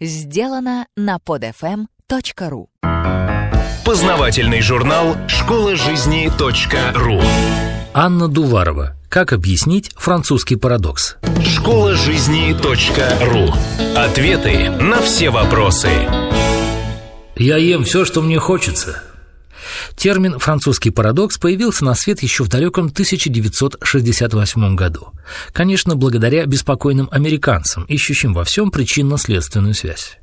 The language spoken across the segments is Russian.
сделано на podfm.ru Познавательный журнал «Школа жизни .ру» Анна Дуварова. Как объяснить французский парадокс? Школа жизни .ру Ответы на все вопросы. Я ем все, что мне хочется. Термин «французский парадокс» появился на свет еще в далеком 1968 году. Конечно, благодаря беспокойным американцам, ищущим во всем причинно-следственную связь.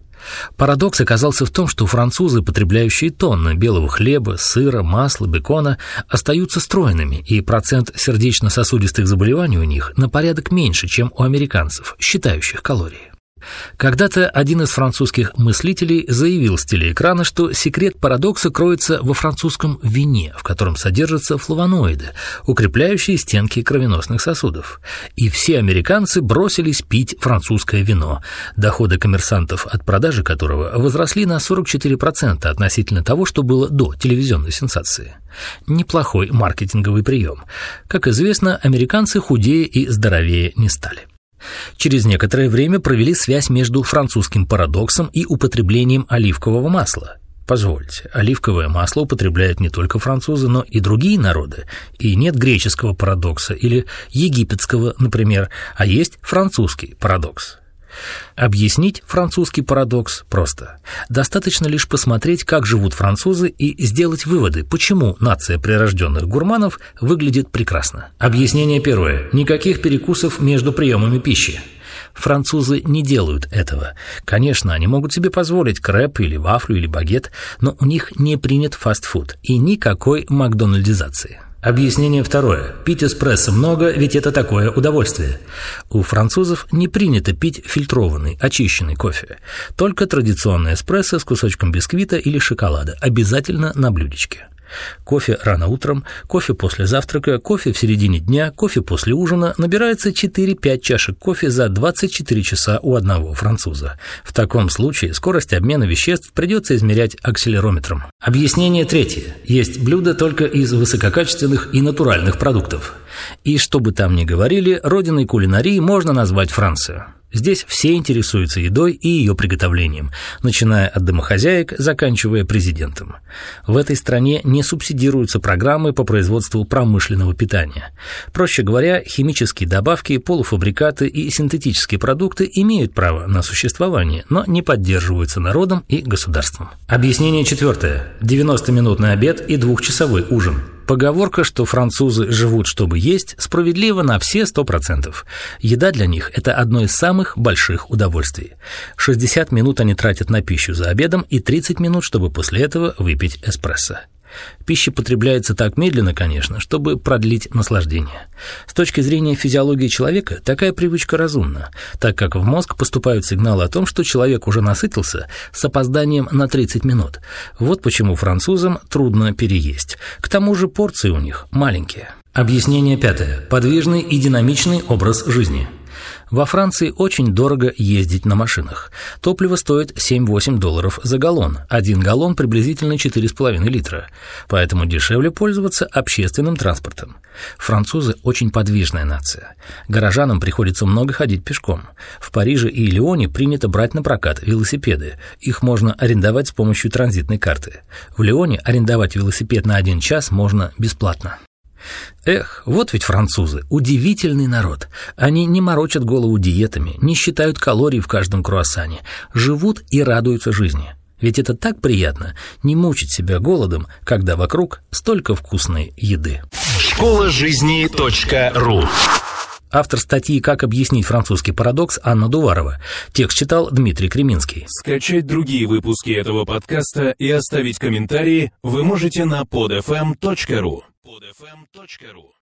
Парадокс оказался в том, что французы, потребляющие тонны белого хлеба, сыра, масла, бекона, остаются стройными, и процент сердечно-сосудистых заболеваний у них на порядок меньше, чем у американцев, считающих калории. Когда-то один из французских мыслителей заявил с телеэкрана, что секрет парадокса кроется во французском вине, в котором содержатся флавоноиды, укрепляющие стенки кровеносных сосудов. И все американцы бросились пить французское вино, доходы коммерсантов от продажи которого возросли на 44% относительно того, что было до телевизионной сенсации. Неплохой маркетинговый прием. Как известно, американцы худее и здоровее не стали. Через некоторое время провели связь между французским парадоксом и употреблением оливкового масла. Позвольте, оливковое масло употребляют не только французы, но и другие народы. И нет греческого парадокса или египетского, например, а есть французский парадокс. Объяснить французский парадокс просто. Достаточно лишь посмотреть, как живут французы, и сделать выводы, почему нация прирожденных гурманов выглядит прекрасно. Объяснение первое. Никаких перекусов между приемами пищи. Французы не делают этого. Конечно, они могут себе позволить крэп или вафлю или багет, но у них не принят фастфуд и никакой макдональдизации. Объяснение второе. Пить эспрессо много, ведь это такое удовольствие. У французов не принято пить фильтрованный, очищенный кофе. Только традиционный эспрессо с кусочком бисквита или шоколада, обязательно на блюдечке. Кофе рано утром, кофе после завтрака, кофе в середине дня, кофе после ужина. Набирается 4-5 чашек кофе за 24 часа у одного француза. В таком случае скорость обмена веществ придется измерять акселерометром. Объяснение третье. Есть блюда только из высококачественных и натуральных продуктов. И что бы там ни говорили, родиной кулинарии можно назвать Францию. Здесь все интересуются едой и ее приготовлением, начиная от домохозяек, заканчивая президентом. В этой стране не субсидируются программы по производству промышленного питания. Проще говоря, химические добавки, полуфабрикаты и синтетические продукты имеют право на существование, но не поддерживаются народом и государством. Объяснение четвертое. 90-минутный обед и двухчасовой ужин. Поговорка, что французы живут, чтобы есть, справедлива на все сто процентов. Еда для них – это одно из самых больших удовольствий. 60 минут они тратят на пищу за обедом и 30 минут, чтобы после этого выпить эспрессо. Пища потребляется так медленно, конечно, чтобы продлить наслаждение. С точки зрения физиологии человека, такая привычка разумна, так как в мозг поступают сигналы о том, что человек уже насытился с опозданием на 30 минут. Вот почему французам трудно переесть. К тому же порции у них маленькие. Объяснение пятое. Подвижный и динамичный образ жизни – во Франции очень дорого ездить на машинах. Топливо стоит 7-8 долларов за галлон. Один галлон приблизительно 4,5 литра. Поэтому дешевле пользоваться общественным транспортом. Французы очень подвижная нация. Горожанам приходится много ходить пешком. В Париже и Лионе принято брать на прокат велосипеды. Их можно арендовать с помощью транзитной карты. В Лионе арендовать велосипед на один час можно бесплатно. Эх, вот ведь французы, удивительный народ. Они не морочат голову диетами, не считают калорий в каждом круассане, живут и радуются жизни. Ведь это так приятно не мучить себя голодом, когда вокруг столько вкусной еды. Школа жизни .ру Автор статьи «Как объяснить французский парадокс» Анна Дуварова. Текст читал Дмитрий Креминский. Скачать другие выпуски этого подкаста и оставить комментарии вы можете на podfm.ru. podfm.ru